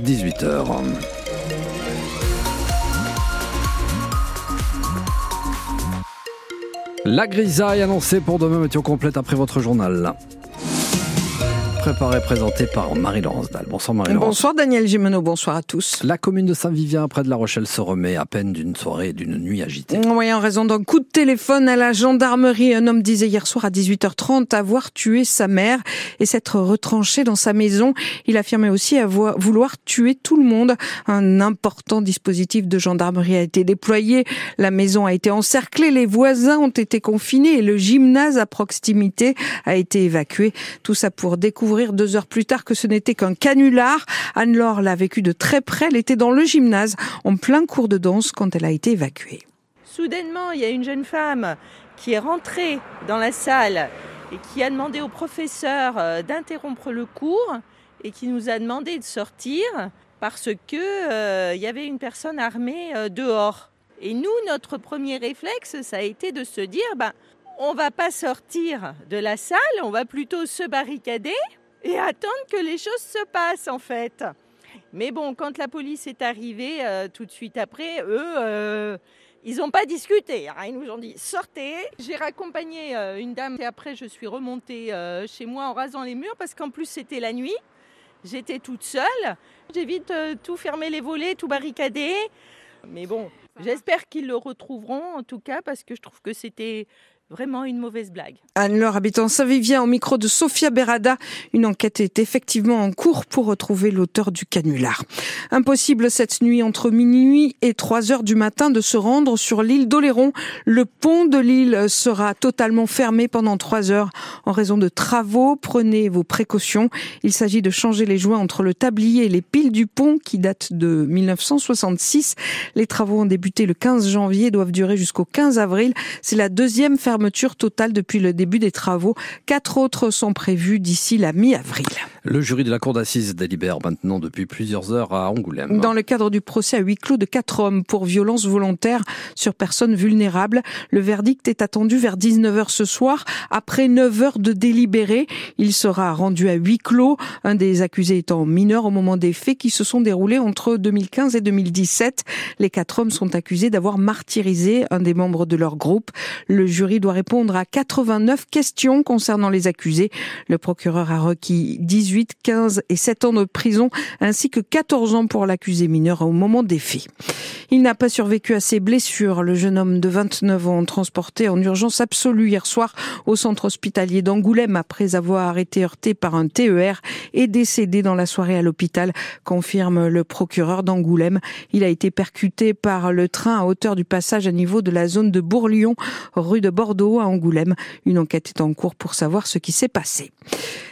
18h. La grisaille annoncée pour demain, météo complète après votre journal préparé, présenté par Marie-Laurence Dalle. Bonsoir Marie-Laurence. Bonsoir Daniel Gimeno, bonsoir à tous. La commune de Saint-Vivien, près de La Rochelle, se remet à peine d'une soirée et d'une nuit agitée. Oui, en raison d'un coup de téléphone à la gendarmerie, un homme disait hier soir à 18h30 avoir tué sa mère et s'être retranché dans sa maison. Il affirmait aussi avoir, vouloir tuer tout le monde. Un important dispositif de gendarmerie a été déployé. La maison a été encerclée, les voisins ont été confinés et le gymnase à proximité a été évacué. Tout ça pour découvrir deux heures plus tard que ce n'était qu'un canular. Anne-Laure l'a vécu de très près. Elle était dans le gymnase en plein cours de danse quand elle a été évacuée. Soudainement, il y a une jeune femme qui est rentrée dans la salle et qui a demandé au professeur euh, d'interrompre le cours et qui nous a demandé de sortir parce que euh, il y avait une personne armée euh, dehors. Et nous, notre premier réflexe, ça a été de se dire, ben, on va pas sortir de la salle, on va plutôt se barricader et attendre que les choses se passent en fait. Mais bon, quand la police est arrivée euh, tout de suite après, eux, euh, ils n'ont pas discuté. Hein. Ils nous ont dit sortez. J'ai raccompagné euh, une dame et après je suis remontée chez moi en rasant les murs parce qu'en plus c'était la nuit. J'étais toute seule. J'ai vite tout fermé les volets, tout barricadé. Mais bon, j'espère qu'ils le retrouveront en tout cas parce que je trouve que c'était Vraiment une mauvaise blague. Anne-Laure, habitant Saint-Vivien, au micro de Sofia Berada. Une enquête est effectivement en cours pour retrouver l'auteur du canular. Impossible cette nuit entre minuit et 3 heures du matin de se rendre sur l'île d'Oléron. Le pont de l'île sera totalement fermé pendant 3 heures en raison de travaux. Prenez vos précautions. Il s'agit de changer les joints entre le tablier et les piles du pont qui datent de 1966. Les travaux ont débuté le 15 janvier et doivent durer jusqu'au 15 avril. C'est la deuxième fermeture fermeture totale depuis le début des travaux. Quatre autres sont prévus d'ici la mi-avril. Le jury de la cour d'assises délibère maintenant depuis plusieurs heures à Angoulême. Dans le cadre du procès à huis clos de quatre hommes pour violence volontaire sur personnes vulnérables, le verdict est attendu vers 19h ce soir. Après 9 heures de délibéré, il sera rendu à huis clos, un des accusés étant mineur au moment des faits qui se sont déroulés entre 2015 et 2017. Les quatre hommes sont accusés d'avoir martyrisé un des membres de leur groupe. Le jury doit répondre à 89 questions concernant les accusés. Le procureur a requis 18, 15 et 7 ans de prison ainsi que 14 ans pour l'accusé mineur au moment des faits. Il n'a pas survécu à ses blessures. Le jeune homme de 29 ans transporté en urgence absolue hier soir au centre hospitalier d'Angoulême après avoir été heurté par un TER est décédé dans la soirée à l'hôpital, confirme le procureur d'Angoulême. Il a été percuté par le train à hauteur du passage à niveau de la zone de Bourlion, rue de Bordeaux à Angoulême. Une enquête est en cours pour savoir ce qui s'est passé.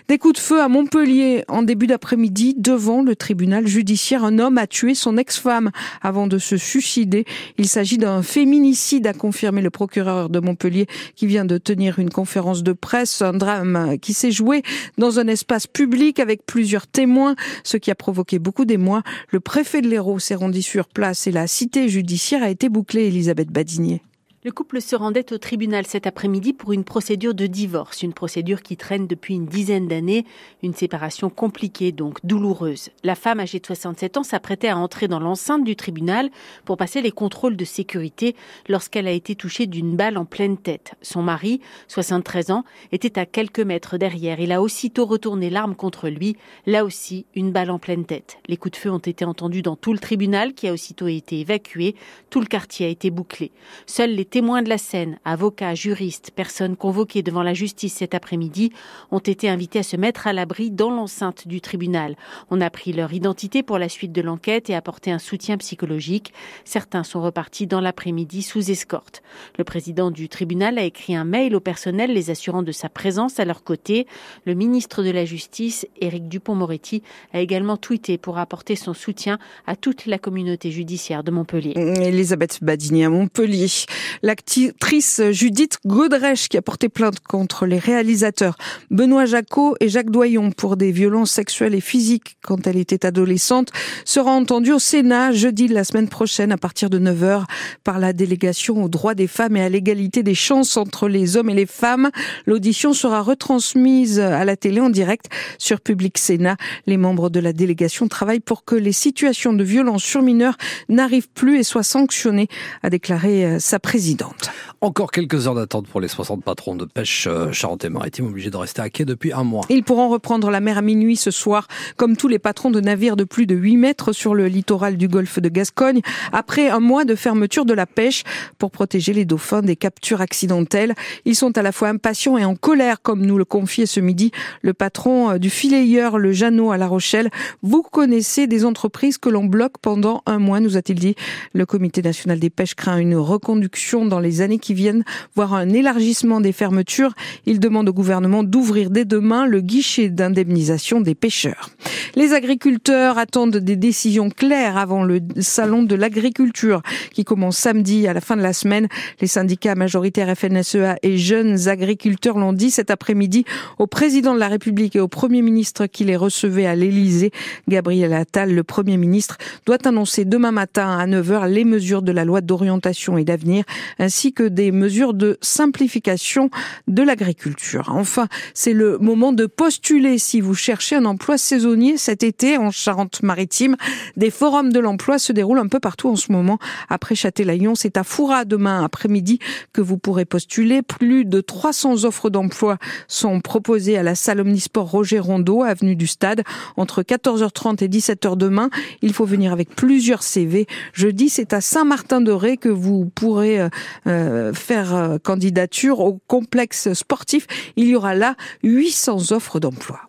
Des coups de feu à Montpellier en début d'après-midi devant le tribunal judiciaire. Un homme a tué son ex-femme avant de se suicider. Il s'agit d'un féminicide, a confirmé le procureur de Montpellier qui vient de tenir une conférence de presse. Un drame qui s'est joué dans un espace public avec plusieurs témoins, ce qui a provoqué beaucoup d'émoi. Le préfet de l'Hérault s'est rendu sur place et la cité judiciaire a été bouclée, Elisabeth Badinier. Le couple se rendait au tribunal cet après-midi pour une procédure de divorce, une procédure qui traîne depuis une dizaine d'années, une séparation compliquée donc douloureuse. La femme âgée de 67 ans s'apprêtait à entrer dans l'enceinte du tribunal pour passer les contrôles de sécurité lorsqu'elle a été touchée d'une balle en pleine tête. Son mari, 73 ans, était à quelques mètres derrière. Il a aussitôt retourné l'arme contre lui, là aussi une balle en pleine tête. Les coups de feu ont été entendus dans tout le tribunal qui a aussitôt été évacué, tout le quartier a été bouclé. Seuls les témoins de la scène, avocats, juristes, personnes convoquées devant la justice cet après-midi, ont été invités à se mettre à l'abri dans l'enceinte du tribunal. On a pris leur identité pour la suite de l'enquête et apporté un soutien psychologique. Certains sont repartis dans l'après-midi sous escorte. Le président du tribunal a écrit un mail au personnel les assurant de sa présence à leur côté. Le ministre de la Justice, Éric Dupont-Moretti, a également tweeté pour apporter son soutien à toute la communauté judiciaire de Montpellier. Elisabeth Badini à Montpellier. L'actrice Judith Godrèche, qui a porté plainte contre les réalisateurs Benoît Jacot et Jacques Doyon pour des violences sexuelles et physiques quand elle était adolescente, sera entendue au Sénat jeudi de la semaine prochaine à partir de 9h par la délégation aux droits des femmes et à l'égalité des chances entre les hommes et les femmes. L'audition sera retransmise à la télé en direct sur Public Sénat. Les membres de la délégation travaillent pour que les situations de violence sur mineurs n'arrivent plus et soient sanctionnées, a déclaré euh, sa présidente. Encore quelques heures d'attente pour les 60 patrons de pêche euh, Charente-Maritime obligés de rester à quai depuis un mois. Ils pourront reprendre la mer à minuit ce soir, comme tous les patrons de navires de plus de 8 mètres sur le littoral du golfe de Gascogne, après un mois de fermeture de la pêche pour protéger les dauphins des captures accidentelles. Ils sont à la fois impatients et en colère, comme nous le confiait ce midi le patron euh, du filayeur, le Jeannot à La Rochelle. Vous connaissez des entreprises que l'on bloque pendant un mois, nous a-t-il dit. Le comité national des pêches craint une reconduction dans les années qui viennent, voire un élargissement des fermetures. Il demande au gouvernement d'ouvrir dès demain le guichet d'indemnisation des pêcheurs. Les agriculteurs attendent des décisions claires avant le salon de l'agriculture qui commence samedi à la fin de la semaine. Les syndicats majoritaires FNSEA et jeunes agriculteurs l'ont dit cet après-midi au président de la République et au premier ministre qui les recevait à l'Élysée. Gabriel Attal, le premier ministre, doit annoncer demain matin à 9h les mesures de la loi d'orientation et d'avenir ainsi que des mesures de simplification de l'agriculture. Enfin, c'est le moment de postuler si vous cherchez un emploi saisonnier cet été en Charente-Maritime. Des forums de l'emploi se déroulent un peu partout en ce moment. Après Châtelaillon, c'est à Foura demain après-midi que vous pourrez postuler. Plus de 300 offres d'emploi sont proposées à la salle Omnisport Roger Rondeau, avenue du Stade, entre 14h30 et 17h demain. Il faut venir avec plusieurs CV. Jeudi, c'est à Saint-Martin-de-Ré que vous pourrez euh, faire euh, candidature au complexe sportif. Il y aura là 800 offres d'emploi.